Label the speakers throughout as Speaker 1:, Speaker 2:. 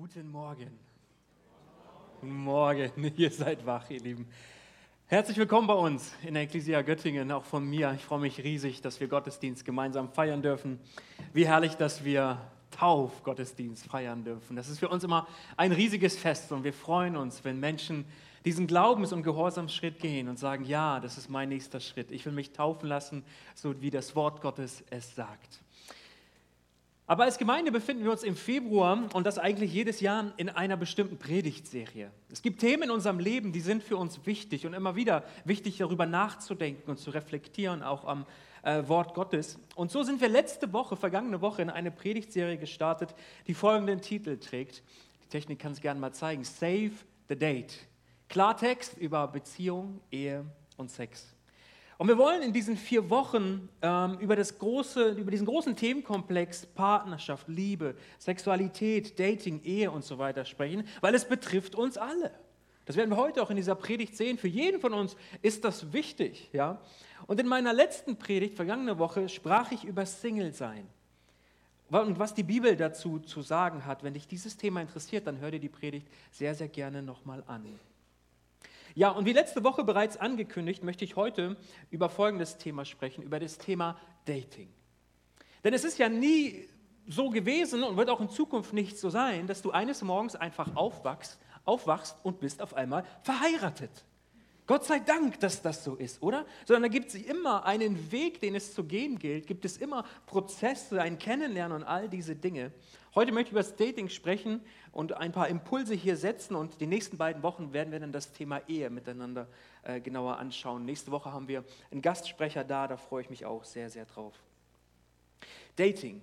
Speaker 1: Guten Morgen. Guten Morgen, ihr seid wach, ihr Lieben. Herzlich willkommen bei uns in der Ecclesia Göttingen, auch von mir. Ich freue mich riesig, dass wir Gottesdienst gemeinsam feiern dürfen. Wie herrlich, dass wir Taufgottesdienst feiern dürfen. Das ist für uns immer ein riesiges Fest und wir freuen uns, wenn Menschen diesen Glaubens- und Gehorsamsschritt gehen und sagen, ja, das ist mein nächster Schritt. Ich will mich taufen lassen, so wie das Wort Gottes es sagt. Aber als Gemeinde befinden wir uns im Februar und das eigentlich jedes Jahr in einer bestimmten Predigtserie. Es gibt Themen in unserem Leben, die sind für uns wichtig und immer wieder wichtig, darüber nachzudenken und zu reflektieren, auch am äh, Wort Gottes. Und so sind wir letzte Woche, vergangene Woche, in eine Predigtserie gestartet, die folgenden Titel trägt. Die Technik kann es gerne mal zeigen: Save the Date. Klartext über Beziehung, Ehe und Sex. Und wir wollen in diesen vier Wochen ähm, über, das große, über diesen großen Themenkomplex Partnerschaft, Liebe, Sexualität, Dating, Ehe und so weiter sprechen, weil es betrifft uns alle. Das werden wir heute auch in dieser Predigt sehen. Für jeden von uns ist das wichtig. Ja? Und in meiner letzten Predigt, vergangene Woche, sprach ich über Single-Sein. Und was die Bibel dazu zu sagen hat, wenn dich dieses Thema interessiert, dann hör dir die Predigt sehr, sehr gerne nochmal an. Ja, und wie letzte Woche bereits angekündigt, möchte ich heute über folgendes Thema sprechen, über das Thema Dating. Denn es ist ja nie so gewesen und wird auch in Zukunft nicht so sein, dass du eines Morgens einfach aufwachst, aufwachst und bist auf einmal verheiratet. Gott sei Dank, dass das so ist, oder? Sondern da gibt es immer einen Weg, den es zu gehen gilt, gibt es immer Prozesse, ein Kennenlernen und all diese Dinge. Heute möchte ich über das Dating sprechen und ein paar Impulse hier setzen und die nächsten beiden Wochen werden wir dann das Thema Ehe miteinander äh, genauer anschauen. Nächste Woche haben wir einen Gastsprecher da, da freue ich mich auch sehr, sehr drauf. Dating.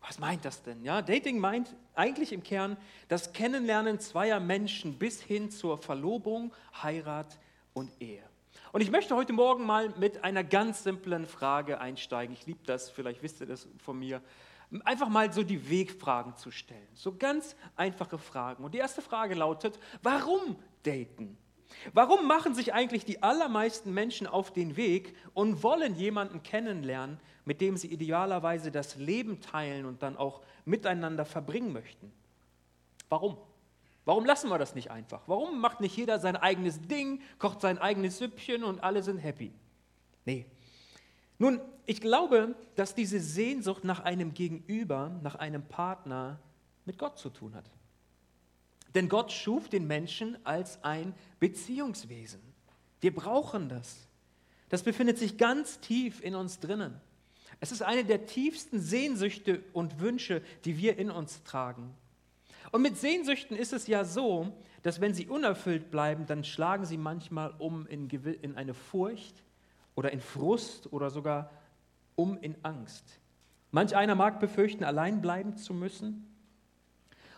Speaker 1: Was meint das denn? Ja, Dating meint eigentlich im Kern das Kennenlernen zweier Menschen bis hin zur Verlobung, Heirat, und Ehe. Und ich möchte heute Morgen mal mit einer ganz simplen Frage einsteigen. Ich liebe das, vielleicht wisst ihr das von mir. Einfach mal so die Wegfragen zu stellen. So ganz einfache Fragen. Und die erste Frage lautet, warum daten? Warum machen sich eigentlich die allermeisten Menschen auf den Weg und wollen jemanden kennenlernen, mit dem sie idealerweise das Leben teilen und dann auch miteinander verbringen möchten? Warum? Warum lassen wir das nicht einfach? Warum macht nicht jeder sein eigenes Ding, kocht sein eigenes Süppchen und alle sind happy? Nee. Nun, ich glaube, dass diese Sehnsucht nach einem Gegenüber, nach einem Partner mit Gott zu tun hat. Denn Gott schuf den Menschen als ein Beziehungswesen. Wir brauchen das. Das befindet sich ganz tief in uns drinnen. Es ist eine der tiefsten Sehnsüchte und Wünsche, die wir in uns tragen. Und mit Sehnsüchten ist es ja so, dass wenn sie unerfüllt bleiben, dann schlagen sie manchmal um in, in eine Furcht oder in Frust oder sogar um in Angst. Manch einer mag befürchten, allein bleiben zu müssen.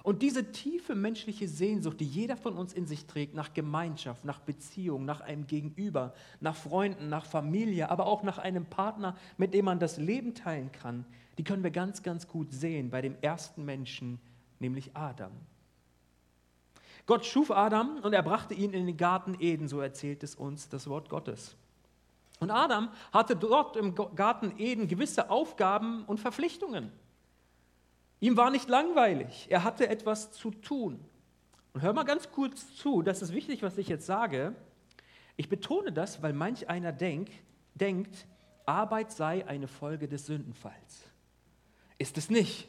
Speaker 1: Und diese tiefe menschliche Sehnsucht, die jeder von uns in sich trägt, nach Gemeinschaft, nach Beziehung, nach einem Gegenüber, nach Freunden, nach Familie, aber auch nach einem Partner, mit dem man das Leben teilen kann, die können wir ganz, ganz gut sehen bei dem ersten Menschen, nämlich Adam. Gott schuf Adam und er brachte ihn in den Garten Eden, so erzählt es uns das Wort Gottes. Und Adam hatte dort im Garten Eden gewisse Aufgaben und Verpflichtungen. Ihm war nicht langweilig, er hatte etwas zu tun. Und hör mal ganz kurz zu, das ist wichtig, was ich jetzt sage. Ich betone das, weil manch einer denk, denkt, Arbeit sei eine Folge des Sündenfalls. Ist es nicht.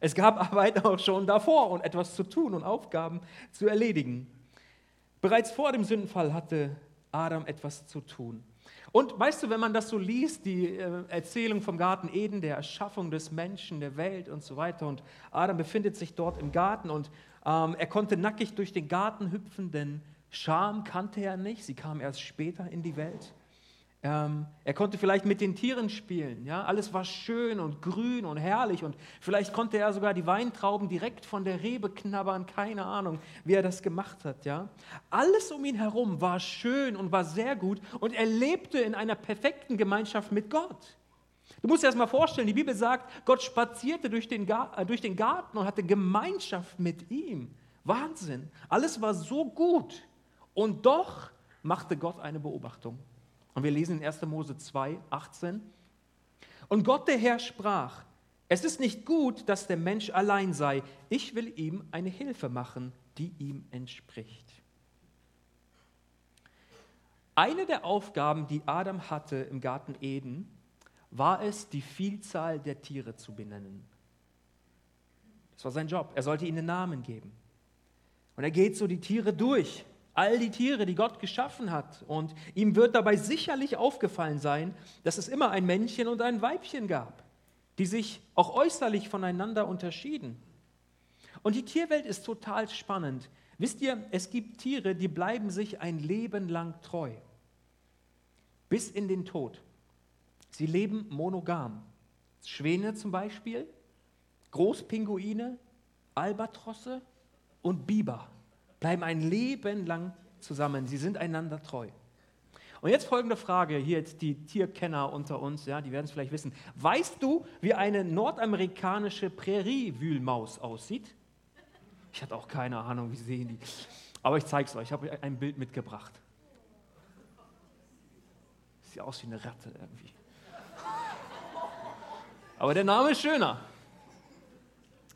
Speaker 1: Es gab Arbeit auch schon davor und etwas zu tun und Aufgaben zu erledigen. Bereits vor dem Sündenfall hatte Adam etwas zu tun. Und weißt du, wenn man das so liest, die äh, Erzählung vom Garten Eden, der Erschaffung des Menschen, der Welt und so weiter, und Adam befindet sich dort im Garten und ähm, er konnte nackig durch den Garten hüpfen, denn Scham kannte er nicht, sie kam erst später in die Welt. Ähm, er konnte vielleicht mit den Tieren spielen. Ja? Alles war schön und grün und herrlich. Und vielleicht konnte er sogar die Weintrauben direkt von der Rebe knabbern. Keine Ahnung, wie er das gemacht hat. Ja? Alles um ihn herum war schön und war sehr gut. Und er lebte in einer perfekten Gemeinschaft mit Gott. Du musst dir das mal vorstellen, die Bibel sagt, Gott spazierte durch den, äh, durch den Garten und hatte Gemeinschaft mit ihm. Wahnsinn. Alles war so gut. Und doch machte Gott eine Beobachtung. Und wir lesen in 1. Mose 2, 18. Und Gott der Herr sprach, Es ist nicht gut, dass der Mensch allein sei. Ich will ihm eine Hilfe machen, die ihm entspricht. Eine der Aufgaben, die Adam hatte im Garten Eden, war es, die Vielzahl der Tiere zu benennen. Das war sein Job. Er sollte ihnen Namen geben. Und er geht so die Tiere durch, all die Tiere, die Gott geschaffen hat. Und ihm wird dabei sicherlich aufgefallen sein, dass es immer ein Männchen und ein Weibchen gab die sich auch äußerlich voneinander unterschieden. Und die Tierwelt ist total spannend. Wisst ihr, es gibt Tiere, die bleiben sich ein Leben lang treu. Bis in den Tod. Sie leben monogam. Schwäne zum Beispiel, Großpinguine, Albatrosse und Biber bleiben ein Leben lang zusammen. Sie sind einander treu. Und jetzt folgende Frage, hier jetzt die Tierkenner unter uns, ja, die werden es vielleicht wissen. Weißt du, wie eine nordamerikanische Präriewühlmaus aussieht? Ich hatte auch keine Ahnung, wie sehen die. Aber ich zeige es euch, ich habe ein Bild mitgebracht. Sieht aus wie eine Ratte irgendwie. Aber der Name ist schöner.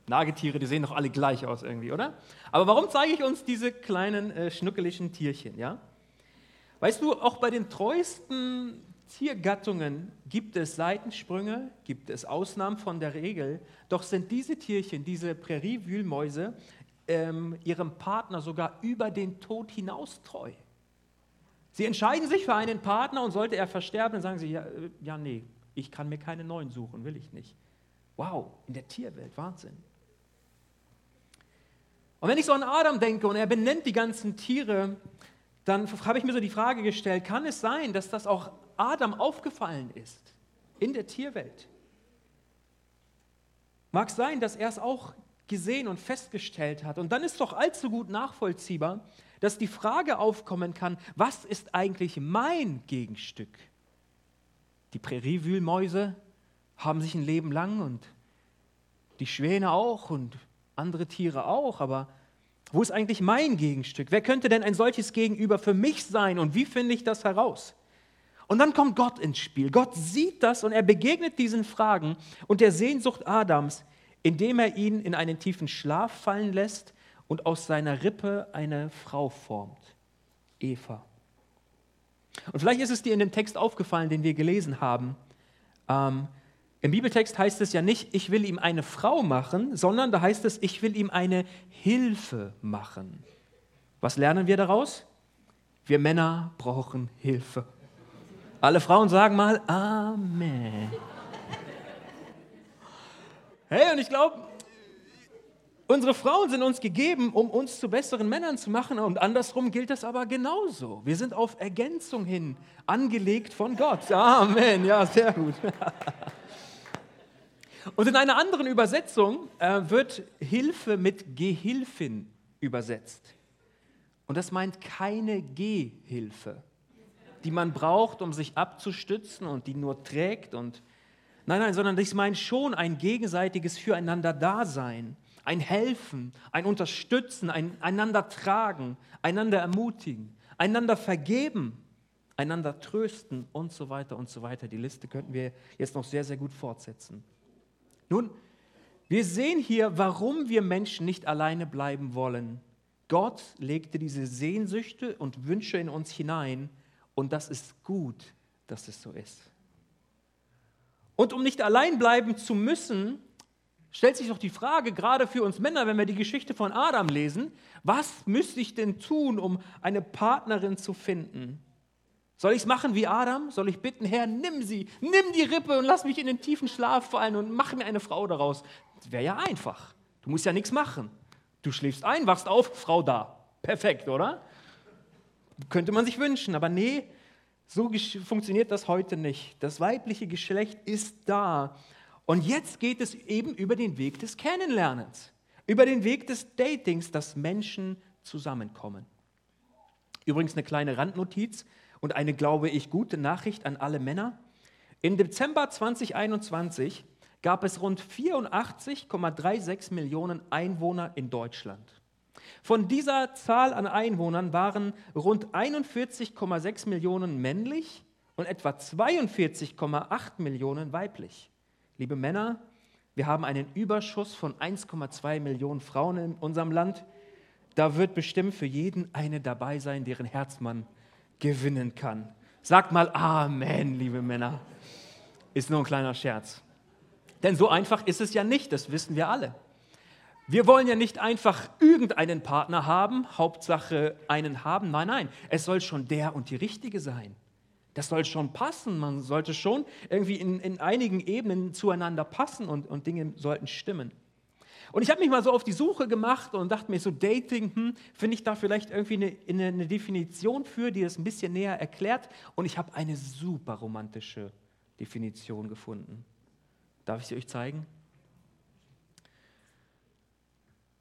Speaker 1: Nagetiere, die sehen doch alle gleich aus irgendwie, oder? Aber warum zeige ich uns diese kleinen äh, schnuckeligen Tierchen, ja? Weißt du, auch bei den treuesten Tiergattungen gibt es Seitensprünge, gibt es Ausnahmen von der Regel, doch sind diese Tierchen, diese Präriewühlmäuse, ähm, ihrem Partner sogar über den Tod hinaus treu. Sie entscheiden sich für einen Partner und sollte er versterben, dann sagen sie, ja, äh, ja nee, ich kann mir keinen neuen suchen, will ich nicht. Wow, in der Tierwelt, Wahnsinn. Und wenn ich so an Adam denke und er benennt die ganzen Tiere, dann habe ich mir so die Frage gestellt, kann es sein, dass das auch Adam aufgefallen ist in der Tierwelt? Mag sein, dass er es auch gesehen und festgestellt hat. Und dann ist doch allzu gut nachvollziehbar, dass die Frage aufkommen kann, was ist eigentlich mein Gegenstück? Die Präriewühlmäuse haben sich ein Leben lang und die Schwäne auch und andere Tiere auch, aber wo ist eigentlich mein Gegenstück? Wer könnte denn ein solches Gegenüber für mich sein und wie finde ich das heraus? Und dann kommt Gott ins Spiel. Gott sieht das und er begegnet diesen Fragen und der Sehnsucht Adams, indem er ihn in einen tiefen Schlaf fallen lässt und aus seiner Rippe eine Frau formt, Eva. Und vielleicht ist es dir in dem Text aufgefallen, den wir gelesen haben. Ähm, im Bibeltext heißt es ja nicht, ich will ihm eine Frau machen, sondern da heißt es, ich will ihm eine Hilfe machen. Was lernen wir daraus? Wir Männer brauchen Hilfe. Alle Frauen sagen mal Amen. Hey, und ich glaube, unsere Frauen sind uns gegeben, um uns zu besseren Männern zu machen. Und andersrum gilt das aber genauso. Wir sind auf Ergänzung hin angelegt von Gott. Amen. Ja, sehr gut. Und in einer anderen Übersetzung äh, wird Hilfe mit Gehilfin übersetzt. Und das meint keine Gehilfe, die man braucht, um sich abzustützen und die nur trägt. Und nein, nein, sondern das meint schon ein gegenseitiges Füreinander-Dasein, ein Helfen, ein Unterstützen, ein einander tragen, einander ermutigen, einander vergeben, einander trösten und so weiter und so weiter. Die Liste könnten wir jetzt noch sehr, sehr gut fortsetzen. Nun, wir sehen hier, warum wir Menschen nicht alleine bleiben wollen. Gott legte diese Sehnsüchte und Wünsche in uns hinein und das ist gut, dass es so ist. Und um nicht allein bleiben zu müssen, stellt sich doch die Frage, gerade für uns Männer, wenn wir die Geschichte von Adam lesen, was müsste ich denn tun, um eine Partnerin zu finden? Soll ich es machen wie Adam? Soll ich bitten, Herr, nimm sie, nimm die Rippe und lass mich in den tiefen Schlaf fallen und mach mir eine Frau daraus? Wäre ja einfach. Du musst ja nichts machen. Du schläfst ein, wachst auf, Frau da. Perfekt, oder? Könnte man sich wünschen, aber nee, so funktioniert das heute nicht. Das weibliche Geschlecht ist da. Und jetzt geht es eben über den Weg des Kennenlernens, über den Weg des Datings, dass Menschen zusammenkommen. Übrigens eine kleine Randnotiz und eine, glaube ich, gute Nachricht an alle Männer. Im Dezember 2021 gab es rund 84,36 Millionen Einwohner in Deutschland. Von dieser Zahl an Einwohnern waren rund 41,6 Millionen männlich und etwa 42,8 Millionen weiblich. Liebe Männer, Wir haben einen Überschuss von 1,2 Millionen Frauen in unserem Land. Da wird bestimmt für jeden eine dabei sein, deren Herz man gewinnen kann. Sagt mal Amen, liebe Männer. Ist nur ein kleiner Scherz. Denn so einfach ist es ja nicht, das wissen wir alle. Wir wollen ja nicht einfach irgendeinen Partner haben, Hauptsache einen haben. Nein, nein, es soll schon der und die richtige sein. Das soll schon passen. Man sollte schon irgendwie in, in einigen Ebenen zueinander passen und, und Dinge sollten stimmen. Und ich habe mich mal so auf die Suche gemacht und dachte mir so, Dating, hm, finde ich da vielleicht irgendwie eine, eine, eine Definition für, die das ein bisschen näher erklärt. Und ich habe eine super romantische Definition gefunden. Darf ich sie euch zeigen?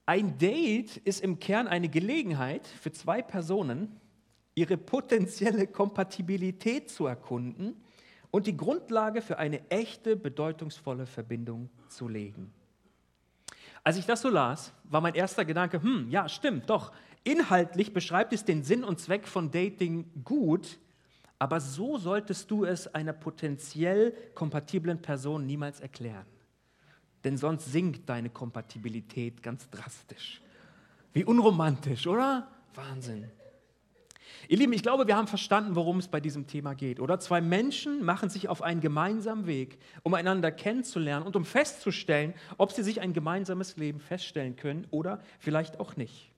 Speaker 1: Ein Date ist im Kern eine Gelegenheit für zwei Personen, ihre potenzielle Kompatibilität zu erkunden und die Grundlage für eine echte, bedeutungsvolle Verbindung zu legen. Als ich das so las, war mein erster Gedanke, hm, ja, stimmt, doch, inhaltlich beschreibt es den Sinn und Zweck von Dating gut, aber so solltest du es einer potenziell kompatiblen Person niemals erklären. Denn sonst sinkt deine Kompatibilität ganz drastisch. Wie unromantisch, oder? Wahnsinn. Ihr Lieben, ich glaube, wir haben verstanden, worum es bei diesem Thema geht. Oder zwei Menschen machen sich auf einen gemeinsamen Weg, um einander kennenzulernen und um festzustellen, ob sie sich ein gemeinsames Leben feststellen können oder vielleicht auch nicht.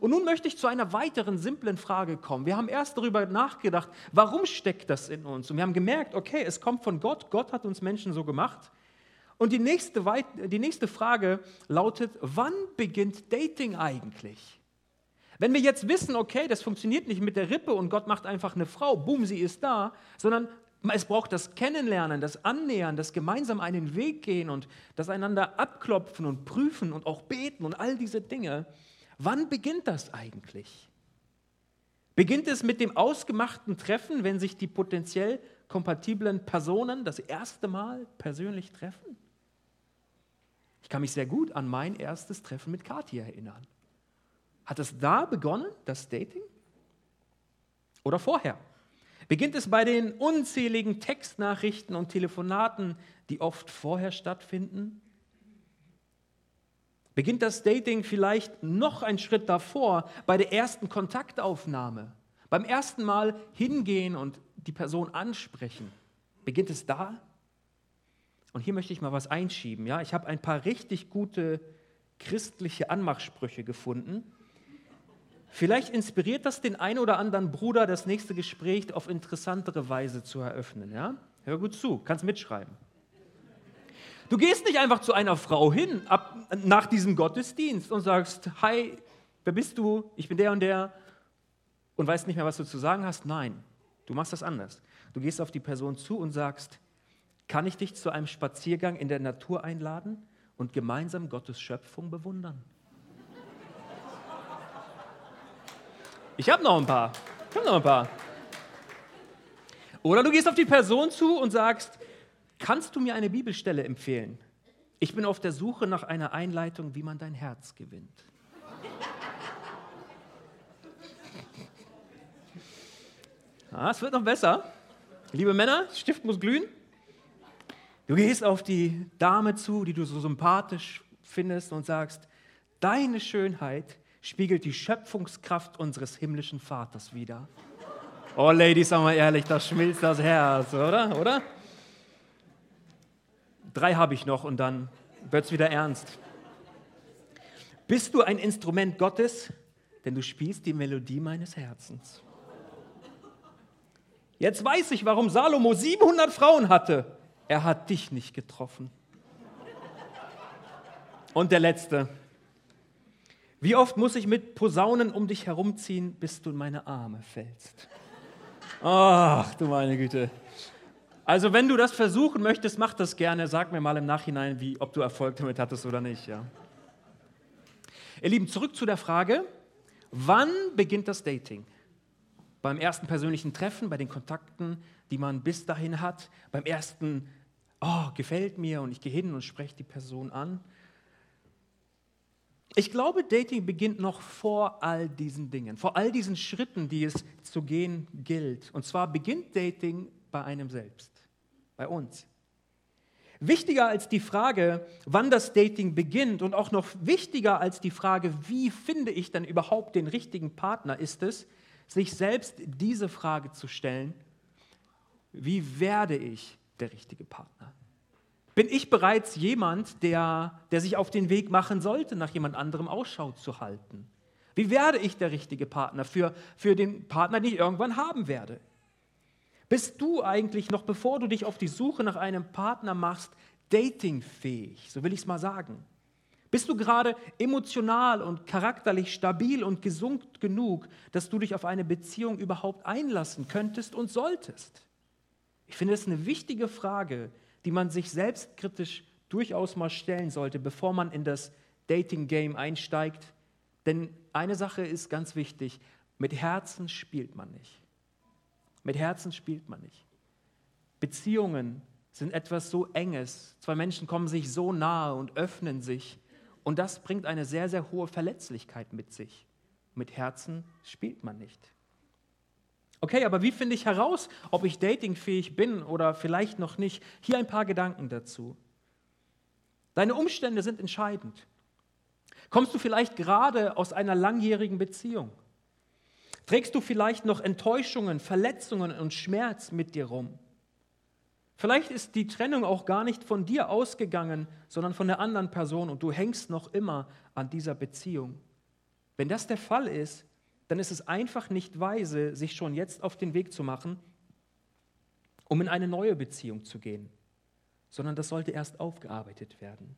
Speaker 1: Und nun möchte ich zu einer weiteren simplen Frage kommen. Wir haben erst darüber nachgedacht, warum steckt das in uns? Und wir haben gemerkt, okay, es kommt von Gott. Gott hat uns Menschen so gemacht. Und die nächste, die nächste Frage lautet, wann beginnt Dating eigentlich? Wenn wir jetzt wissen, okay, das funktioniert nicht mit der Rippe und Gott macht einfach eine Frau, boom, sie ist da, sondern es braucht das Kennenlernen, das Annähern, das gemeinsam einen Weg gehen und das einander abklopfen und prüfen und auch beten und all diese Dinge. Wann beginnt das eigentlich? Beginnt es mit dem ausgemachten Treffen, wenn sich die potenziell kompatiblen Personen das erste Mal persönlich treffen? Ich kann mich sehr gut an mein erstes Treffen mit Kathi erinnern. Hat es da begonnen, das Dating? Oder vorher? Beginnt es bei den unzähligen Textnachrichten und Telefonaten, die oft vorher stattfinden? Beginnt das Dating vielleicht noch einen Schritt davor, bei der ersten Kontaktaufnahme, beim ersten Mal hingehen und die Person ansprechen? Beginnt es da? Und hier möchte ich mal was einschieben. Ja? Ich habe ein paar richtig gute christliche Anmachsprüche gefunden, Vielleicht inspiriert das den einen oder anderen Bruder, das nächste Gespräch auf interessantere Weise zu eröffnen. Ja? Hör gut zu, kannst mitschreiben. Du gehst nicht einfach zu einer Frau hin ab, nach diesem Gottesdienst und sagst, hi, wer bist du? Ich bin der und der und weißt nicht mehr, was du zu sagen hast. Nein, du machst das anders. Du gehst auf die Person zu und sagst, kann ich dich zu einem Spaziergang in der Natur einladen und gemeinsam Gottes Schöpfung bewundern? Ich habe noch ein paar. Ich habe noch ein paar. Oder du gehst auf die Person zu und sagst, kannst du mir eine Bibelstelle empfehlen? Ich bin auf der Suche nach einer Einleitung, wie man dein Herz gewinnt. Ah, es wird noch besser. Liebe Männer, Stift muss glühen. Du gehst auf die Dame zu, die du so sympathisch findest und sagst, deine Schönheit spiegelt die Schöpfungskraft unseres himmlischen Vaters wider. Oh, Ladies, sagen wir ehrlich, das schmilzt das Herz, oder? Oder? Drei habe ich noch und dann wird es wieder ernst. Bist du ein Instrument Gottes? Denn du spielst die Melodie meines Herzens. Jetzt weiß ich, warum Salomo 700 Frauen hatte. Er hat dich nicht getroffen. Und der letzte. Wie oft muss ich mit Posaunen um dich herumziehen, bis du in meine Arme fällst? Ach, du meine Güte. Also, wenn du das versuchen möchtest, mach das gerne. Sag mir mal im Nachhinein, wie, ob du Erfolg damit hattest oder nicht. Ja. Ihr Lieben, zurück zu der Frage, wann beginnt das Dating? Beim ersten persönlichen Treffen, bei den Kontakten, die man bis dahin hat, beim ersten, oh, gefällt mir und ich gehe hin und spreche die Person an. Ich glaube, Dating beginnt noch vor all diesen Dingen, vor all diesen Schritten, die es zu gehen gilt. Und zwar beginnt Dating bei einem selbst, bei uns. Wichtiger als die Frage, wann das Dating beginnt und auch noch wichtiger als die Frage, wie finde ich denn überhaupt den richtigen Partner, ist es, sich selbst diese Frage zu stellen, wie werde ich der richtige Partner? Bin ich bereits jemand, der, der sich auf den Weg machen sollte, nach jemand anderem Ausschau zu halten? Wie werde ich der richtige Partner für, für den Partner, den ich irgendwann haben werde? Bist du eigentlich noch, bevor du dich auf die Suche nach einem Partner machst, datingfähig? So will ich es mal sagen. Bist du gerade emotional und charakterlich stabil und gesund genug, dass du dich auf eine Beziehung überhaupt einlassen könntest und solltest? Ich finde es eine wichtige Frage, die man sich selbstkritisch durchaus mal stellen sollte, bevor man in das Dating-Game einsteigt. Denn eine Sache ist ganz wichtig, mit Herzen spielt man nicht. Mit Herzen spielt man nicht. Beziehungen sind etwas so Enges. Zwei Menschen kommen sich so nahe und öffnen sich. Und das bringt eine sehr, sehr hohe Verletzlichkeit mit sich. Mit Herzen spielt man nicht. Okay, aber wie finde ich heraus, ob ich datingfähig bin oder vielleicht noch nicht? Hier ein paar Gedanken dazu. Deine Umstände sind entscheidend. Kommst du vielleicht gerade aus einer langjährigen Beziehung? Trägst du vielleicht noch Enttäuschungen, Verletzungen und Schmerz mit dir rum? Vielleicht ist die Trennung auch gar nicht von dir ausgegangen, sondern von der anderen Person und du hängst noch immer an dieser Beziehung. Wenn das der Fall ist, dann ist es einfach nicht weise, sich schon jetzt auf den Weg zu machen, um in eine neue Beziehung zu gehen, sondern das sollte erst aufgearbeitet werden.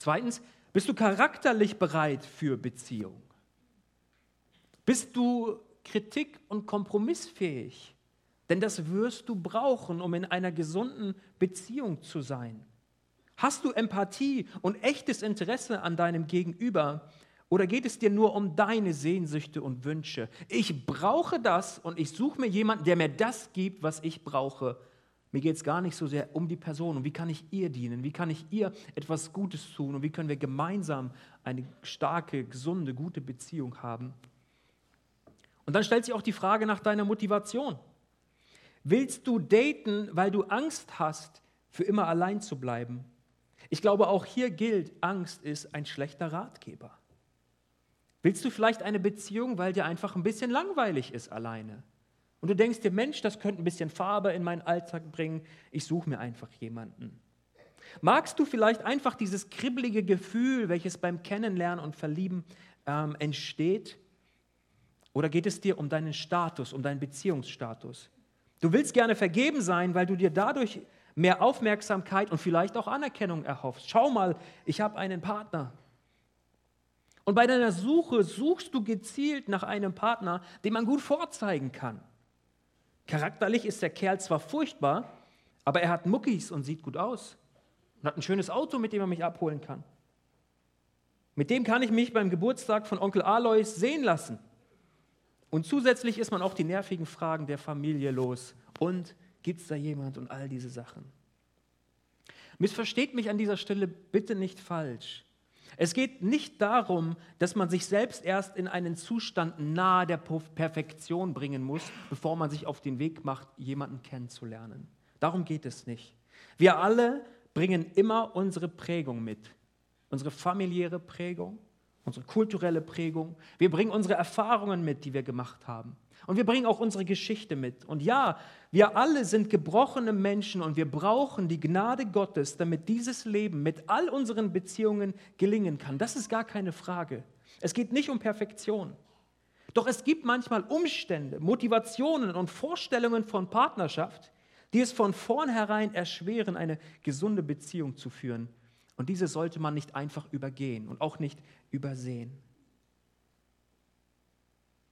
Speaker 1: Zweitens, bist du charakterlich bereit für Beziehung? Bist du kritik- und kompromissfähig? Denn das wirst du brauchen, um in einer gesunden Beziehung zu sein. Hast du Empathie und echtes Interesse an deinem Gegenüber, oder geht es dir nur um deine Sehnsüchte und Wünsche? Ich brauche das und ich suche mir jemanden, der mir das gibt, was ich brauche. Mir geht es gar nicht so sehr um die Person und wie kann ich ihr dienen, wie kann ich ihr etwas Gutes tun und wie können wir gemeinsam eine starke, gesunde, gute Beziehung haben. Und dann stellt sich auch die Frage nach deiner Motivation. Willst du daten, weil du Angst hast, für immer allein zu bleiben? Ich glaube, auch hier gilt, Angst ist ein schlechter Ratgeber. Willst du vielleicht eine Beziehung, weil dir einfach ein bisschen langweilig ist alleine? Und du denkst dir, Mensch, das könnte ein bisschen Farbe in meinen Alltag bringen, ich suche mir einfach jemanden. Magst du vielleicht einfach dieses kribbelige Gefühl, welches beim Kennenlernen und Verlieben ähm, entsteht? Oder geht es dir um deinen Status, um deinen Beziehungsstatus? Du willst gerne vergeben sein, weil du dir dadurch mehr Aufmerksamkeit und vielleicht auch Anerkennung erhoffst. Schau mal, ich habe einen Partner. Und bei deiner Suche suchst du gezielt nach einem Partner, den man gut vorzeigen kann. Charakterlich ist der Kerl zwar furchtbar, aber er hat Muckis und sieht gut aus und hat ein schönes Auto, mit dem er mich abholen kann. Mit dem kann ich mich beim Geburtstag von Onkel Alois sehen lassen. Und zusätzlich ist man auch die nervigen Fragen der Familie los. Und gibt es da jemand und all diese Sachen. Missversteht mich an dieser Stelle bitte nicht falsch. Es geht nicht darum, dass man sich selbst erst in einen Zustand nahe der Perfektion bringen muss, bevor man sich auf den Weg macht, jemanden kennenzulernen. Darum geht es nicht. Wir alle bringen immer unsere Prägung mit. Unsere familiäre Prägung, unsere kulturelle Prägung. Wir bringen unsere Erfahrungen mit, die wir gemacht haben. Und wir bringen auch unsere Geschichte mit. Und ja, wir alle sind gebrochene Menschen und wir brauchen die Gnade Gottes, damit dieses Leben mit all unseren Beziehungen gelingen kann. Das ist gar keine Frage. Es geht nicht um Perfektion. Doch es gibt manchmal Umstände, Motivationen und Vorstellungen von Partnerschaft, die es von vornherein erschweren, eine gesunde Beziehung zu führen. Und diese sollte man nicht einfach übergehen und auch nicht übersehen.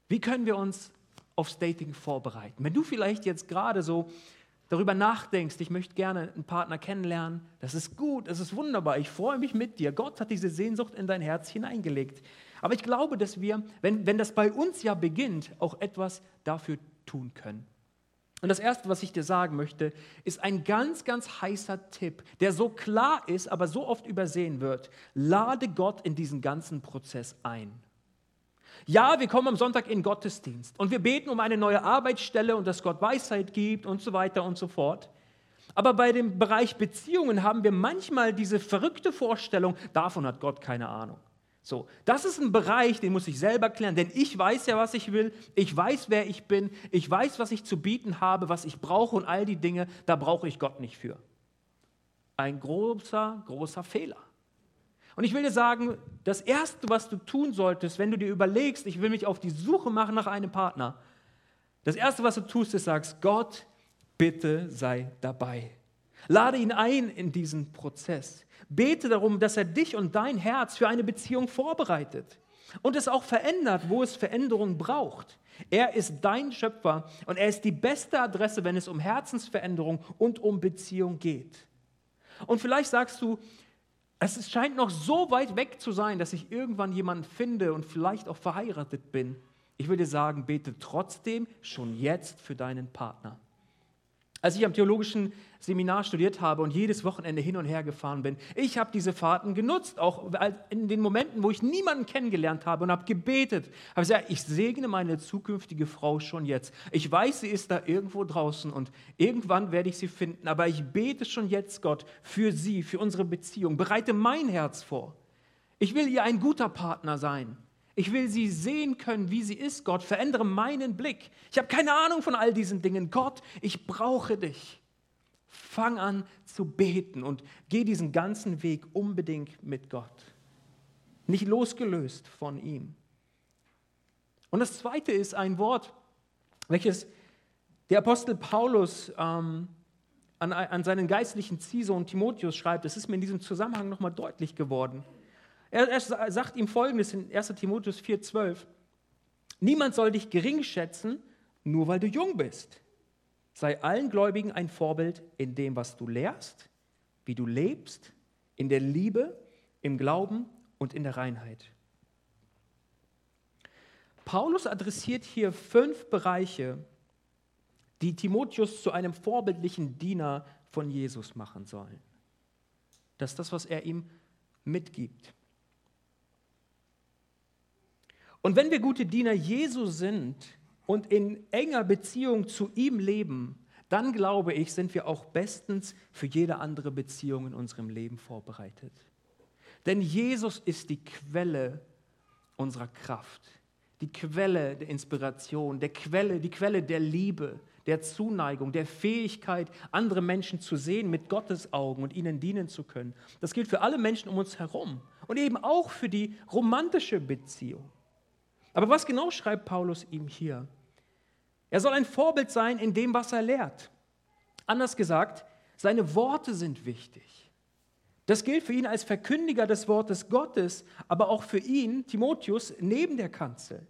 Speaker 1: Wie können wir uns aufs Dating vorbereiten? Wenn du vielleicht jetzt gerade so darüber nachdenkst, ich möchte gerne einen Partner kennenlernen, das ist gut, das ist wunderbar, ich freue mich mit dir. Gott hat diese Sehnsucht in dein Herz hineingelegt. Aber ich glaube, dass wir, wenn, wenn das bei uns ja beginnt, auch etwas dafür tun können. Und das Erste, was ich dir sagen möchte, ist ein ganz, ganz heißer Tipp, der so klar ist, aber so oft übersehen wird. Lade Gott in diesen ganzen Prozess ein. Ja, wir kommen am Sonntag in Gottesdienst und wir beten um eine neue Arbeitsstelle und dass Gott Weisheit gibt und so weiter und so fort. Aber bei dem Bereich Beziehungen haben wir manchmal diese verrückte Vorstellung, davon hat Gott keine Ahnung. So, das ist ein Bereich, den muss ich selber klären, denn ich weiß ja, was ich will, ich weiß, wer ich bin, ich weiß, was ich zu bieten habe, was ich brauche und all die Dinge, da brauche ich Gott nicht für. Ein großer, großer Fehler. Und ich will dir sagen, das Erste, was du tun solltest, wenn du dir überlegst, ich will mich auf die Suche machen nach einem Partner, das Erste, was du tust, ist sagst, Gott, bitte sei dabei. Lade ihn ein in diesen Prozess. Bete darum, dass er dich und dein Herz für eine Beziehung vorbereitet und es auch verändert, wo es Veränderung braucht. Er ist dein Schöpfer und er ist die beste Adresse, wenn es um Herzensveränderung und um Beziehung geht. Und vielleicht sagst du, es scheint noch so weit weg zu sein, dass ich irgendwann jemanden finde und vielleicht auch verheiratet bin. Ich würde sagen, bete trotzdem schon jetzt für deinen Partner. Als ich am theologischen Seminar studiert habe und jedes Wochenende hin und her gefahren bin, ich habe diese Fahrten genutzt, auch in den Momenten, wo ich niemanden kennengelernt habe und habe gebetet. Habe gesagt, ich segne meine zukünftige Frau schon jetzt. Ich weiß, sie ist da irgendwo draußen und irgendwann werde ich sie finden, aber ich bete schon jetzt, Gott, für sie, für unsere Beziehung. Bereite mein Herz vor. Ich will ihr ein guter Partner sein. Ich will sie sehen können, wie sie ist, Gott. Verändere meinen Blick. Ich habe keine Ahnung von all diesen Dingen. Gott, ich brauche dich. Fang an zu beten und geh diesen ganzen Weg unbedingt mit Gott. Nicht losgelöst von ihm. Und das zweite ist ein Wort, welches der Apostel Paulus ähm, an, an seinen geistlichen Ziehsohn Timotheus schreibt. Das ist mir in diesem Zusammenhang nochmal deutlich geworden. Er, er sagt ihm folgendes in 1 Timotheus 4,12: Niemand soll dich gering schätzen, nur weil du jung bist. Sei allen Gläubigen ein Vorbild in dem, was du lehrst, wie du lebst, in der Liebe, im Glauben und in der Reinheit. Paulus adressiert hier fünf Bereiche, die Timotheus zu einem vorbildlichen Diener von Jesus machen sollen. Das ist das, was er ihm mitgibt. Und wenn wir gute Diener Jesu sind und in enger Beziehung zu ihm leben, dann glaube ich, sind wir auch bestens für jede andere Beziehung in unserem Leben vorbereitet. Denn Jesus ist die Quelle unserer Kraft, die Quelle der Inspiration, der Quelle, die Quelle der Liebe, der Zuneigung, der Fähigkeit, andere Menschen zu sehen mit Gottes Augen und ihnen dienen zu können. Das gilt für alle Menschen um uns herum und eben auch für die romantische Beziehung. Aber was genau schreibt Paulus ihm hier? Er soll ein Vorbild sein in dem, was er lehrt. Anders gesagt, seine Worte sind wichtig. Das gilt für ihn als Verkündiger des Wortes Gottes, aber auch für ihn, Timotheus, neben der Kanzel.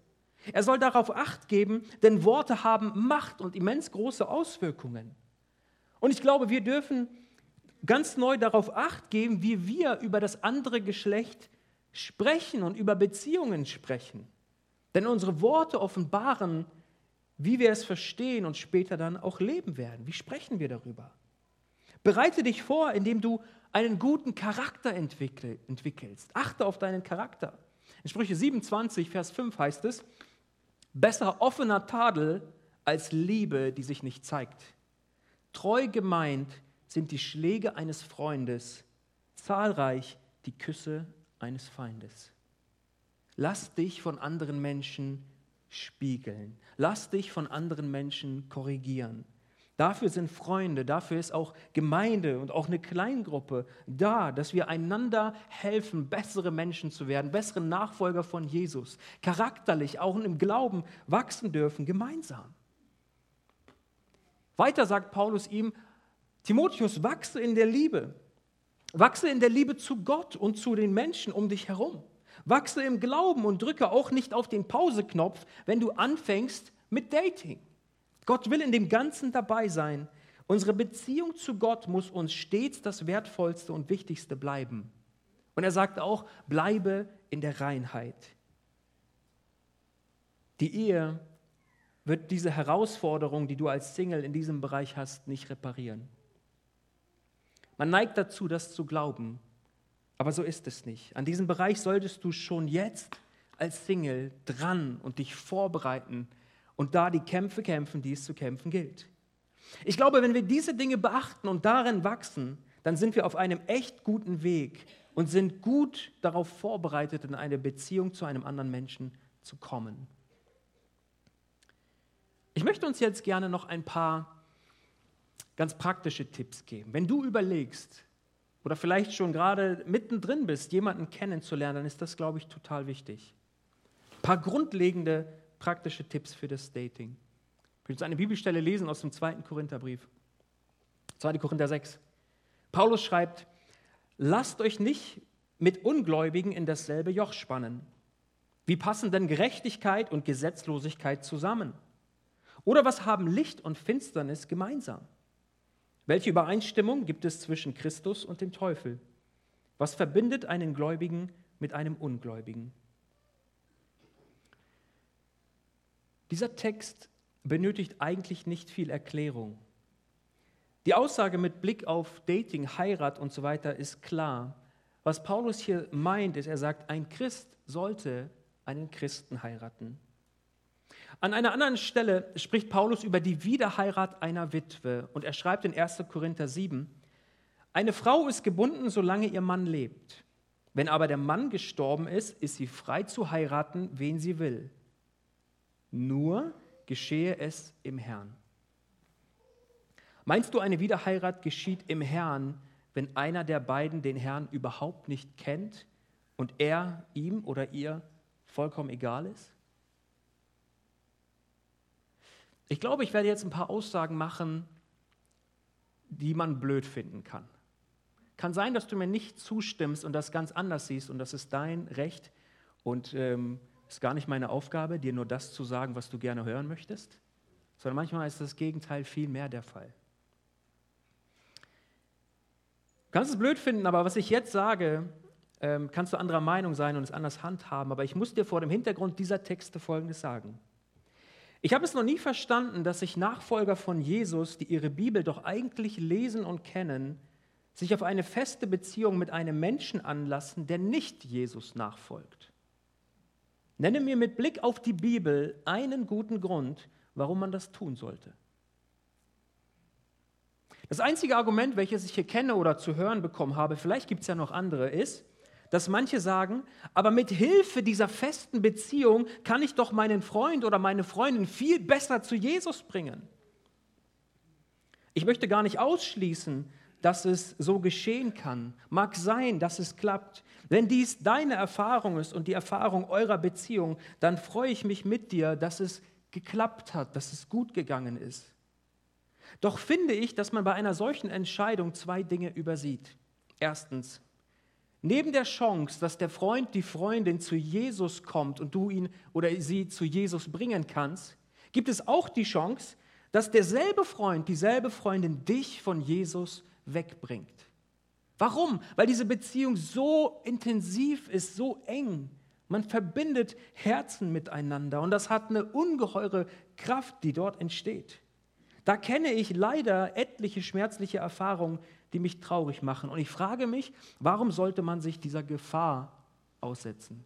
Speaker 1: Er soll darauf acht geben, denn Worte haben Macht und immens große Auswirkungen. Und ich glaube, wir dürfen ganz neu darauf acht geben, wie wir über das andere Geschlecht sprechen und über Beziehungen sprechen. Denn unsere Worte offenbaren, wie wir es verstehen und später dann auch leben werden. Wie sprechen wir darüber? Bereite dich vor, indem du einen guten Charakter entwickelst. Achte auf deinen Charakter. In Sprüche 27, Vers 5 heißt es, besser offener Tadel als Liebe, die sich nicht zeigt. Treu gemeint sind die Schläge eines Freundes, zahlreich die Küsse eines Feindes. Lass dich von anderen Menschen spiegeln. Lass dich von anderen Menschen korrigieren. Dafür sind Freunde, dafür ist auch Gemeinde und auch eine Kleingruppe da, dass wir einander helfen, bessere Menschen zu werden, bessere Nachfolger von Jesus, charakterlich auch im Glauben wachsen dürfen, gemeinsam. Weiter sagt Paulus ihm, Timotheus, wachse in der Liebe. Wachse in der Liebe zu Gott und zu den Menschen um dich herum. Wachse im Glauben und drücke auch nicht auf den Pauseknopf, wenn du anfängst mit Dating. Gott will in dem Ganzen dabei sein. Unsere Beziehung zu Gott muss uns stets das Wertvollste und Wichtigste bleiben. Und er sagt auch, bleibe in der Reinheit. Die Ehe wird diese Herausforderung, die du als Single in diesem Bereich hast, nicht reparieren. Man neigt dazu, das zu glauben. Aber so ist es nicht. An diesem Bereich solltest du schon jetzt als Single dran und dich vorbereiten und da die Kämpfe kämpfen, die es zu kämpfen gilt. Ich glaube, wenn wir diese Dinge beachten und darin wachsen, dann sind wir auf einem echt guten Weg und sind gut darauf vorbereitet, in eine Beziehung zu einem anderen Menschen zu kommen. Ich möchte uns jetzt gerne noch ein paar ganz praktische Tipps geben. Wenn du überlegst oder vielleicht schon gerade mittendrin bist, jemanden kennenzulernen, dann ist das, glaube ich, total wichtig. Ein paar grundlegende praktische Tipps für das Dating. Ich will uns eine Bibelstelle lesen aus dem zweiten Korintherbrief. 2. Korinther 6. Paulus schreibt, lasst euch nicht mit Ungläubigen in dasselbe Joch spannen. Wie passen denn Gerechtigkeit und Gesetzlosigkeit zusammen? Oder was haben Licht und Finsternis gemeinsam? Welche Übereinstimmung gibt es zwischen Christus und dem Teufel? Was verbindet einen Gläubigen mit einem Ungläubigen? Dieser Text benötigt eigentlich nicht viel Erklärung. Die Aussage mit Blick auf Dating, Heirat und so weiter ist klar. Was Paulus hier meint, ist, er sagt, ein Christ sollte einen Christen heiraten. An einer anderen Stelle spricht Paulus über die Wiederheirat einer Witwe und er schreibt in 1. Korinther 7, eine Frau ist gebunden, solange ihr Mann lebt. Wenn aber der Mann gestorben ist, ist sie frei zu heiraten, wen sie will. Nur geschehe es im Herrn. Meinst du, eine Wiederheirat geschieht im Herrn, wenn einer der beiden den Herrn überhaupt nicht kennt und er ihm oder ihr vollkommen egal ist? Ich glaube, ich werde jetzt ein paar Aussagen machen, die man blöd finden kann. Kann sein, dass du mir nicht zustimmst und das ganz anders siehst und das ist dein Recht und ähm, ist gar nicht meine Aufgabe, dir nur das zu sagen, was du gerne hören möchtest, sondern manchmal ist das Gegenteil viel mehr der Fall. Du kannst es blöd finden, aber was ich jetzt sage, ähm, kannst du anderer Meinung sein und es anders handhaben, aber ich muss dir vor dem Hintergrund dieser Texte Folgendes sagen. Ich habe es noch nie verstanden, dass sich Nachfolger von Jesus, die ihre Bibel doch eigentlich lesen und kennen, sich auf eine feste Beziehung mit einem Menschen anlassen, der nicht Jesus nachfolgt. Nenne mir mit Blick auf die Bibel einen guten Grund, warum man das tun sollte. Das einzige Argument, welches ich hier kenne oder zu hören bekommen habe, vielleicht gibt es ja noch andere, ist, dass manche sagen, aber mit Hilfe dieser festen Beziehung kann ich doch meinen Freund oder meine Freundin viel besser zu Jesus bringen. Ich möchte gar nicht ausschließen, dass es so geschehen kann. Mag sein, dass es klappt. Wenn dies deine Erfahrung ist und die Erfahrung eurer Beziehung, dann freue ich mich mit dir, dass es geklappt hat, dass es gut gegangen ist. Doch finde ich, dass man bei einer solchen Entscheidung zwei Dinge übersieht. Erstens, Neben der Chance, dass der Freund, die Freundin zu Jesus kommt und du ihn oder sie zu Jesus bringen kannst, gibt es auch die Chance, dass derselbe Freund, dieselbe Freundin dich von Jesus wegbringt. Warum? Weil diese Beziehung so intensiv ist, so eng. Man verbindet Herzen miteinander und das hat eine ungeheure Kraft, die dort entsteht. Da kenne ich leider etliche schmerzliche Erfahrungen, die mich traurig machen. Und ich frage mich, warum sollte man sich dieser Gefahr aussetzen?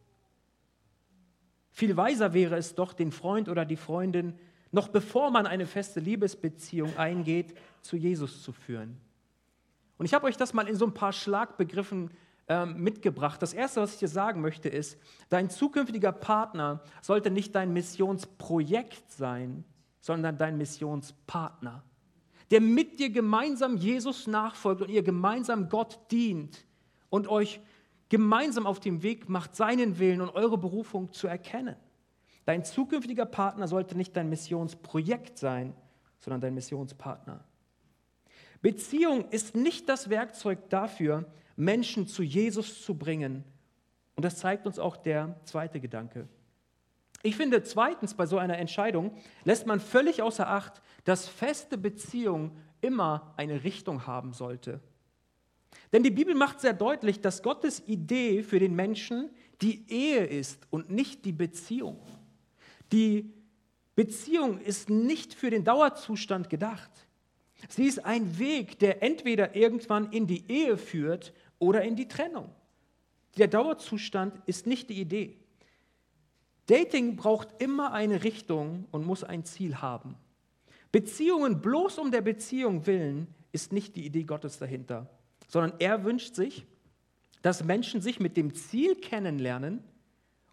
Speaker 1: Viel weiser wäre es doch, den Freund oder die Freundin, noch bevor man eine feste Liebesbeziehung eingeht, zu Jesus zu führen. Und ich habe euch das mal in so ein paar Schlagbegriffen äh, mitgebracht. Das Erste, was ich dir sagen möchte, ist, dein zukünftiger Partner sollte nicht dein Missionsprojekt sein, sondern dein Missionspartner der mit dir gemeinsam Jesus nachfolgt und ihr gemeinsam Gott dient und euch gemeinsam auf dem Weg macht, seinen Willen und eure Berufung zu erkennen. Dein zukünftiger Partner sollte nicht dein Missionsprojekt sein, sondern dein Missionspartner. Beziehung ist nicht das Werkzeug dafür, Menschen zu Jesus zu bringen. Und das zeigt uns auch der zweite Gedanke. Ich finde zweitens, bei so einer Entscheidung lässt man völlig außer Acht, dass feste Beziehung immer eine Richtung haben sollte. Denn die Bibel macht sehr deutlich, dass Gottes Idee für den Menschen die Ehe ist und nicht die Beziehung. Die Beziehung ist nicht für den Dauerzustand gedacht. Sie ist ein Weg, der entweder irgendwann in die Ehe führt oder in die Trennung. Der Dauerzustand ist nicht die Idee. Dating braucht immer eine Richtung und muss ein Ziel haben. Beziehungen bloß um der Beziehung willen ist nicht die Idee Gottes dahinter, sondern er wünscht sich, dass Menschen sich mit dem Ziel kennenlernen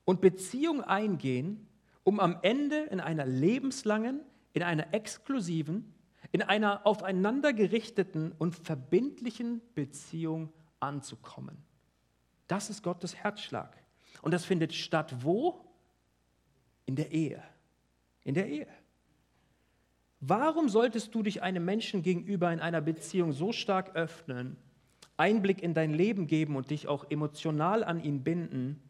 Speaker 1: und Beziehung eingehen, um am Ende in einer lebenslangen, in einer exklusiven, in einer aufeinander gerichteten und verbindlichen Beziehung anzukommen. Das ist Gottes Herzschlag. Und das findet statt wo? In der Ehe. In der Ehe. Warum solltest du dich einem Menschen gegenüber in einer Beziehung so stark öffnen, Einblick in dein Leben geben und dich auch emotional an ihn binden,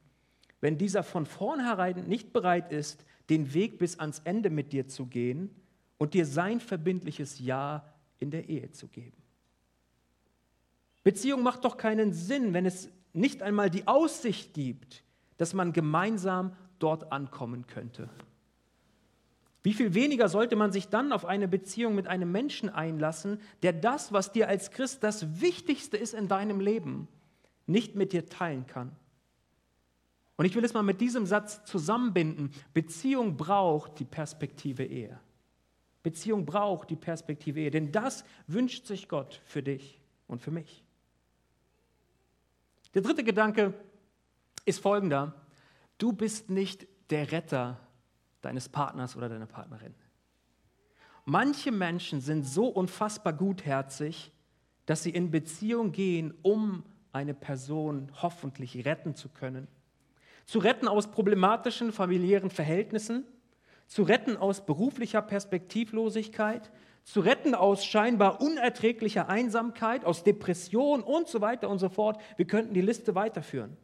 Speaker 1: wenn dieser von vornherein nicht bereit ist, den Weg bis ans Ende mit dir zu gehen und dir sein verbindliches Ja in der Ehe zu geben? Beziehung macht doch keinen Sinn, wenn es nicht einmal die Aussicht gibt, dass man gemeinsam dort ankommen könnte. Wie viel weniger sollte man sich dann auf eine Beziehung mit einem Menschen einlassen, der das, was dir als Christ das Wichtigste ist in deinem Leben, nicht mit dir teilen kann? Und ich will es mal mit diesem Satz zusammenbinden. Beziehung braucht die Perspektive Ehe. Beziehung braucht die Perspektive Ehe, denn das wünscht sich Gott für dich und für mich. Der dritte Gedanke ist folgender. Du bist nicht der Retter deines Partners oder deiner Partnerin. Manche Menschen sind so unfassbar gutherzig, dass sie in Beziehung gehen, um eine Person hoffentlich retten zu können. Zu retten aus problematischen familiären Verhältnissen, zu retten aus beruflicher Perspektivlosigkeit, zu retten aus scheinbar unerträglicher Einsamkeit, aus Depression und so weiter und so fort. Wir könnten die Liste weiterführen.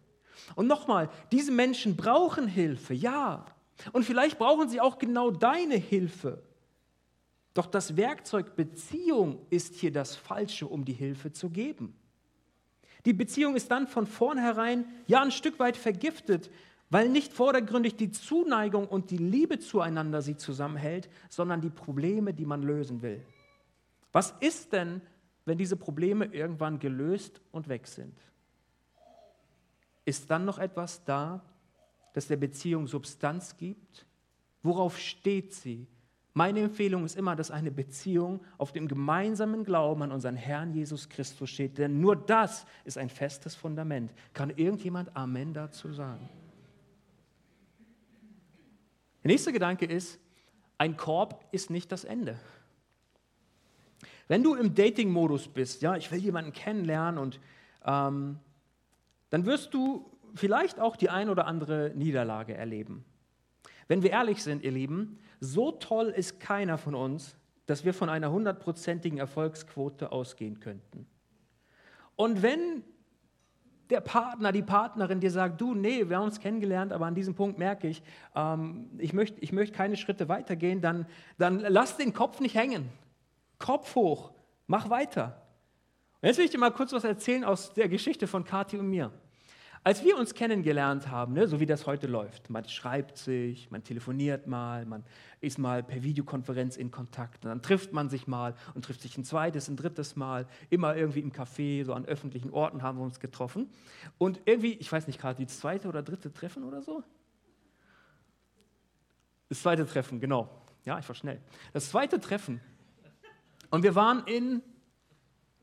Speaker 1: Und nochmal, diese Menschen brauchen Hilfe, ja. Und vielleicht brauchen sie auch genau deine Hilfe. Doch das Werkzeug Beziehung ist hier das Falsche, um die Hilfe zu geben. Die Beziehung ist dann von vornherein ja ein Stück weit vergiftet, weil nicht vordergründig die Zuneigung und die Liebe zueinander sie zusammenhält, sondern die Probleme, die man lösen will. Was ist denn, wenn diese Probleme irgendwann gelöst und weg sind? Ist dann noch etwas da, das der Beziehung Substanz gibt? Worauf steht sie? Meine Empfehlung ist immer, dass eine Beziehung auf dem gemeinsamen Glauben an unseren Herrn Jesus Christus steht, denn nur das ist ein festes Fundament. Kann irgendjemand Amen dazu sagen? Der nächste Gedanke ist, ein Korb ist nicht das Ende. Wenn du im Dating-Modus bist, ja, ich will jemanden kennenlernen und ähm, dann wirst du vielleicht auch die ein oder andere Niederlage erleben. Wenn wir ehrlich sind, ihr Lieben, so toll ist keiner von uns, dass wir von einer hundertprozentigen Erfolgsquote ausgehen könnten. Und wenn der Partner, die Partnerin dir sagt, du, nee, wir haben uns kennengelernt, aber an diesem Punkt merke ich, ähm, ich möchte ich möcht keine Schritte weitergehen, dann, dann lass den Kopf nicht hängen. Kopf hoch, mach weiter. Und jetzt will ich dir mal kurz was erzählen aus der Geschichte von Kathi und mir. Als wir uns kennengelernt haben, ne, so wie das heute läuft, man schreibt sich, man telefoniert mal, man ist mal per Videokonferenz in Kontakt, und dann trifft man sich mal und trifft sich ein zweites, ein drittes Mal, immer irgendwie im Café, so an öffentlichen Orten haben wir uns getroffen. Und irgendwie, ich weiß nicht gerade, das zweite oder dritte Treffen oder so? Das zweite Treffen, genau. Ja, ich war schnell. Das zweite Treffen. Und wir waren in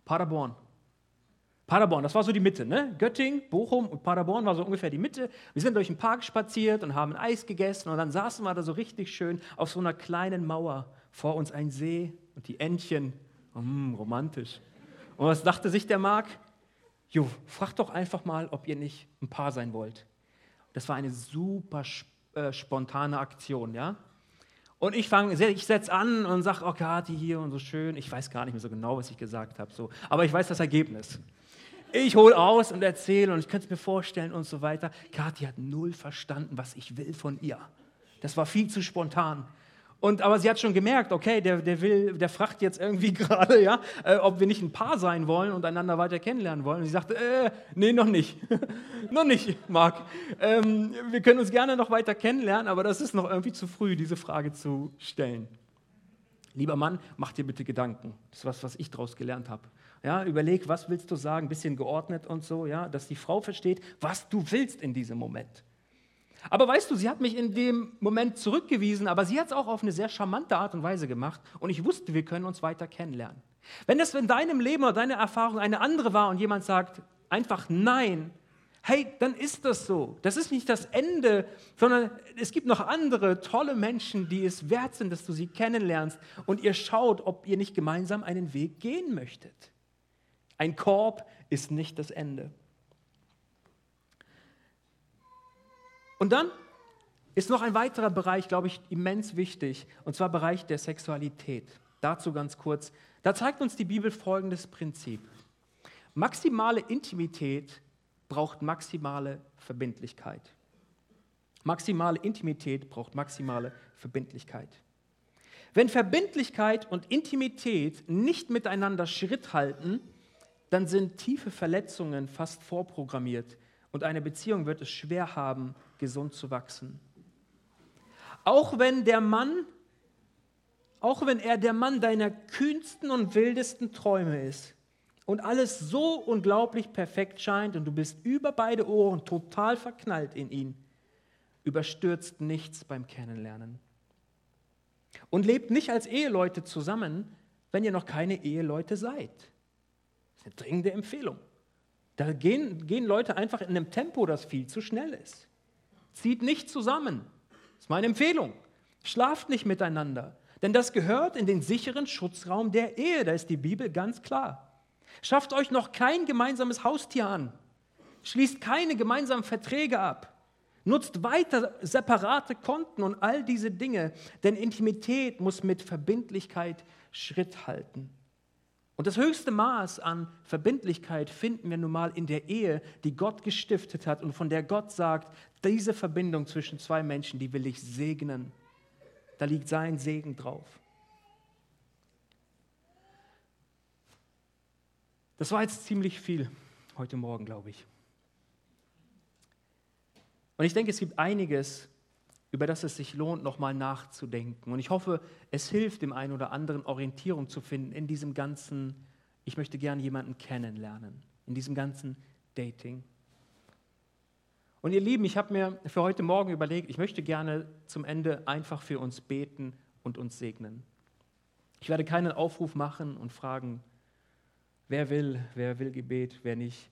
Speaker 1: Paderborn. Paderborn, das war so die Mitte, ne? Göttingen, Bochum und Paderborn war so ungefähr die Mitte. Wir sind durch den Park spaziert und haben Eis gegessen und dann saßen wir da so richtig schön auf so einer kleinen Mauer. Vor uns ein See und die Entchen. Mm, romantisch. Und was dachte sich der Marc? Jo, fragt doch einfach mal, ob ihr nicht ein Paar sein wollt. Das war eine super äh, spontane Aktion, ja? Und ich fange, ich setze an und sage, oh Kathi hier und so schön. Ich weiß gar nicht mehr so genau, was ich gesagt habe, so. aber ich weiß das Ergebnis. Ich hole aus und erzähle und ich könnte es mir vorstellen und so weiter. Kathi hat null verstanden, was ich will von ihr. Das war viel zu spontan. Und, aber sie hat schon gemerkt, okay, der, der will, der fragt jetzt irgendwie gerade, ja, äh, ob wir nicht ein Paar sein wollen und einander weiter kennenlernen wollen. Und sie sagte, äh, nee, noch nicht. noch nicht, Marc. Ähm, wir können uns gerne noch weiter kennenlernen, aber das ist noch irgendwie zu früh, diese Frage zu stellen. Lieber Mann, mach dir bitte Gedanken. Das ist was, was ich daraus gelernt habe. Ja, überleg, was willst du sagen, bisschen geordnet und so, ja, dass die Frau versteht, was du willst in diesem Moment. Aber weißt du, sie hat mich in dem Moment zurückgewiesen, aber sie hat es auch auf eine sehr charmante Art und Weise gemacht und ich wusste, wir können uns weiter kennenlernen. Wenn das in deinem Leben oder deine Erfahrung eine andere war und jemand sagt einfach Nein, hey, dann ist das so. Das ist nicht das Ende, sondern es gibt noch andere tolle Menschen, die es wert sind, dass du sie kennenlernst und ihr schaut, ob ihr nicht gemeinsam einen Weg gehen möchtet. Ein Korb ist nicht das Ende. Und dann ist noch ein weiterer Bereich, glaube ich, immens wichtig, und zwar Bereich der Sexualität. Dazu ganz kurz. Da zeigt uns die Bibel folgendes Prinzip. Maximale Intimität braucht maximale Verbindlichkeit. Maximale Intimität braucht maximale Verbindlichkeit. Wenn Verbindlichkeit und Intimität nicht miteinander Schritt halten, dann sind tiefe Verletzungen fast vorprogrammiert und eine Beziehung wird es schwer haben, gesund zu wachsen. Auch wenn der Mann, auch wenn er der Mann deiner kühnsten und wildesten Träume ist und alles so unglaublich perfekt scheint und du bist über beide Ohren total verknallt in ihn, überstürzt nichts beim Kennenlernen. Und lebt nicht als Eheleute zusammen, wenn ihr noch keine Eheleute seid. Das ist eine dringende Empfehlung. Da gehen, gehen Leute einfach in einem Tempo, das viel zu schnell ist. Zieht nicht zusammen. Das ist meine Empfehlung. Schlaft nicht miteinander. Denn das gehört in den sicheren Schutzraum der Ehe. Da ist die Bibel ganz klar. Schafft euch noch kein gemeinsames Haustier an. Schließt keine gemeinsamen Verträge ab. Nutzt weiter separate Konten und all diese Dinge. Denn Intimität muss mit Verbindlichkeit Schritt halten. Und das höchste Maß an Verbindlichkeit finden wir nun mal in der Ehe, die Gott gestiftet hat und von der Gott sagt, diese Verbindung zwischen zwei Menschen, die will ich segnen. Da liegt sein Segen drauf. Das war jetzt ziemlich viel heute Morgen, glaube ich. Und ich denke, es gibt einiges, über das es sich lohnt, nochmal nachzudenken. Und ich hoffe, es hilft dem einen oder anderen, Orientierung zu finden in diesem ganzen, ich möchte gerne jemanden kennenlernen, in diesem ganzen Dating. Und ihr Lieben, ich habe mir für heute Morgen überlegt, ich möchte gerne zum Ende einfach für uns beten und uns segnen. Ich werde keinen Aufruf machen und fragen, wer will, wer will Gebet, wer nicht,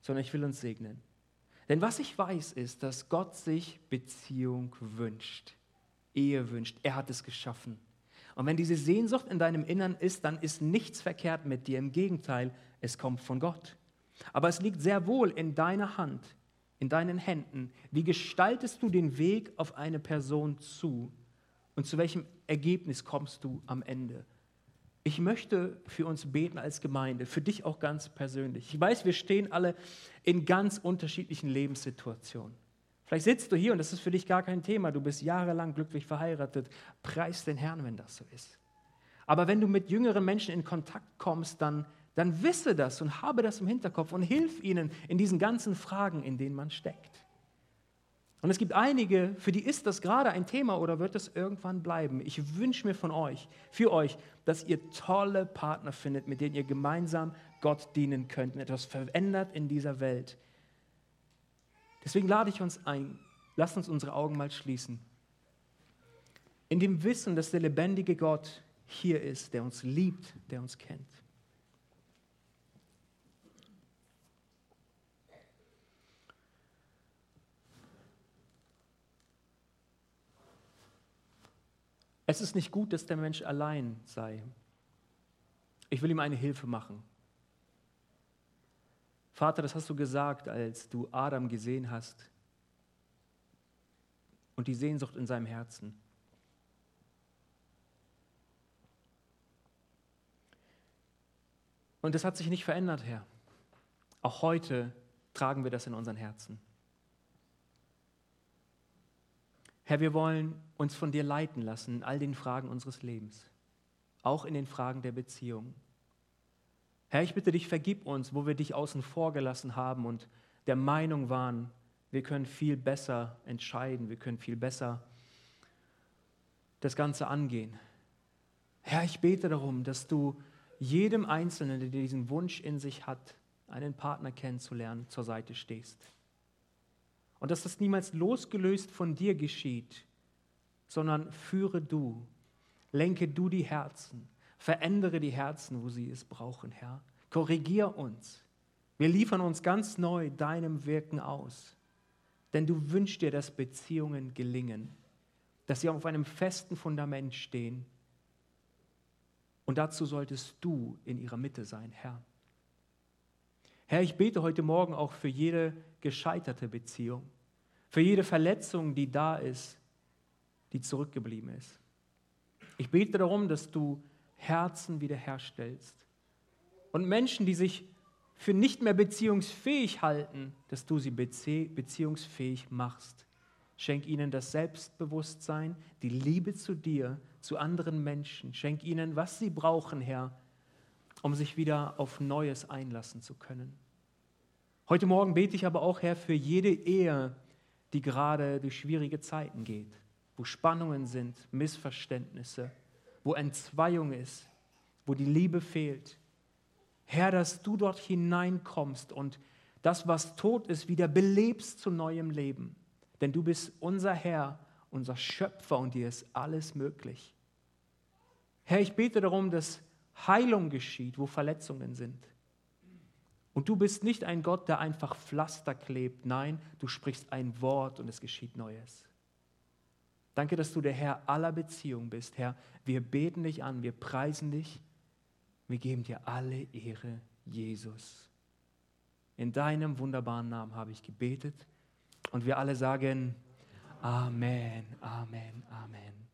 Speaker 1: sondern ich will uns segnen. Denn was ich weiß, ist, dass Gott sich Beziehung wünscht, Ehe wünscht. Er hat es geschaffen. Und wenn diese Sehnsucht in deinem Innern ist, dann ist nichts verkehrt mit dir. Im Gegenteil, es kommt von Gott. Aber es liegt sehr wohl in deiner Hand, in deinen Händen. Wie gestaltest du den Weg auf eine Person zu? Und zu welchem Ergebnis kommst du am Ende? Ich möchte für uns beten als Gemeinde, für dich auch ganz persönlich. Ich weiß, wir stehen alle in ganz unterschiedlichen Lebenssituationen. Vielleicht sitzt du hier und das ist für dich gar kein Thema. Du bist jahrelang glücklich verheiratet. Preis den Herrn, wenn das so ist. Aber wenn du mit jüngeren Menschen in Kontakt kommst, dann, dann wisse das und habe das im Hinterkopf und hilf ihnen in diesen ganzen Fragen, in denen man steckt. Und es gibt einige, für die ist das gerade ein Thema oder wird es irgendwann bleiben. Ich wünsche mir von euch, für euch, dass ihr tolle Partner findet, mit denen ihr gemeinsam Gott dienen könnt und etwas verändert in dieser Welt. Deswegen lade ich uns ein, lasst uns unsere Augen mal schließen. In dem Wissen, dass der lebendige Gott hier ist, der uns liebt, der uns kennt. Es ist nicht gut, dass der Mensch allein sei. Ich will ihm eine Hilfe machen. Vater, das hast du gesagt, als du Adam gesehen hast und die Sehnsucht in seinem Herzen. Und das hat sich nicht verändert, Herr. Auch heute tragen wir das in unseren Herzen. Herr, wir wollen uns von dir leiten lassen in all den Fragen unseres Lebens, auch in den Fragen der Beziehung. Herr, ich bitte dich, vergib uns, wo wir dich außen vor gelassen haben und der Meinung waren, wir können viel besser entscheiden, wir können viel besser das Ganze angehen. Herr, ich bete darum, dass du jedem Einzelnen, der diesen Wunsch in sich hat, einen Partner kennenzulernen, zur Seite stehst. Und dass das niemals losgelöst von dir geschieht, sondern führe du, lenke du die Herzen, verändere die Herzen, wo sie es brauchen, Herr. Korrigier uns. Wir liefern uns ganz neu deinem Wirken aus. Denn du wünschst dir, dass Beziehungen gelingen, dass sie auf einem festen Fundament stehen. Und dazu solltest du in ihrer Mitte sein, Herr. Herr, ich bete heute Morgen auch für jede gescheiterte Beziehung, für jede Verletzung, die da ist, die zurückgeblieben ist. Ich bete darum, dass du Herzen wiederherstellst und Menschen, die sich für nicht mehr beziehungsfähig halten, dass du sie beziehungsfähig machst. Schenk ihnen das Selbstbewusstsein, die Liebe zu dir, zu anderen Menschen. Schenk ihnen, was sie brauchen, Herr, um sich wieder auf Neues einlassen zu können. Heute Morgen bete ich aber auch, Herr, für jede Ehe, die gerade durch schwierige Zeiten geht, wo Spannungen sind, Missverständnisse, wo Entzweiung ist, wo die Liebe fehlt. Herr, dass du dort hineinkommst und das, was tot ist, wieder belebst zu neuem Leben. Denn du bist unser Herr, unser Schöpfer und dir ist alles möglich. Herr, ich bete darum, dass Heilung geschieht, wo Verletzungen sind. Und du bist nicht ein Gott, der einfach Pflaster klebt. Nein, du sprichst ein Wort und es geschieht Neues. Danke, dass du der Herr aller Beziehungen bist. Herr, wir beten dich an, wir preisen dich wir geben dir alle Ehre, Jesus. In deinem wunderbaren Namen habe ich gebetet und wir alle sagen Amen, Amen, Amen.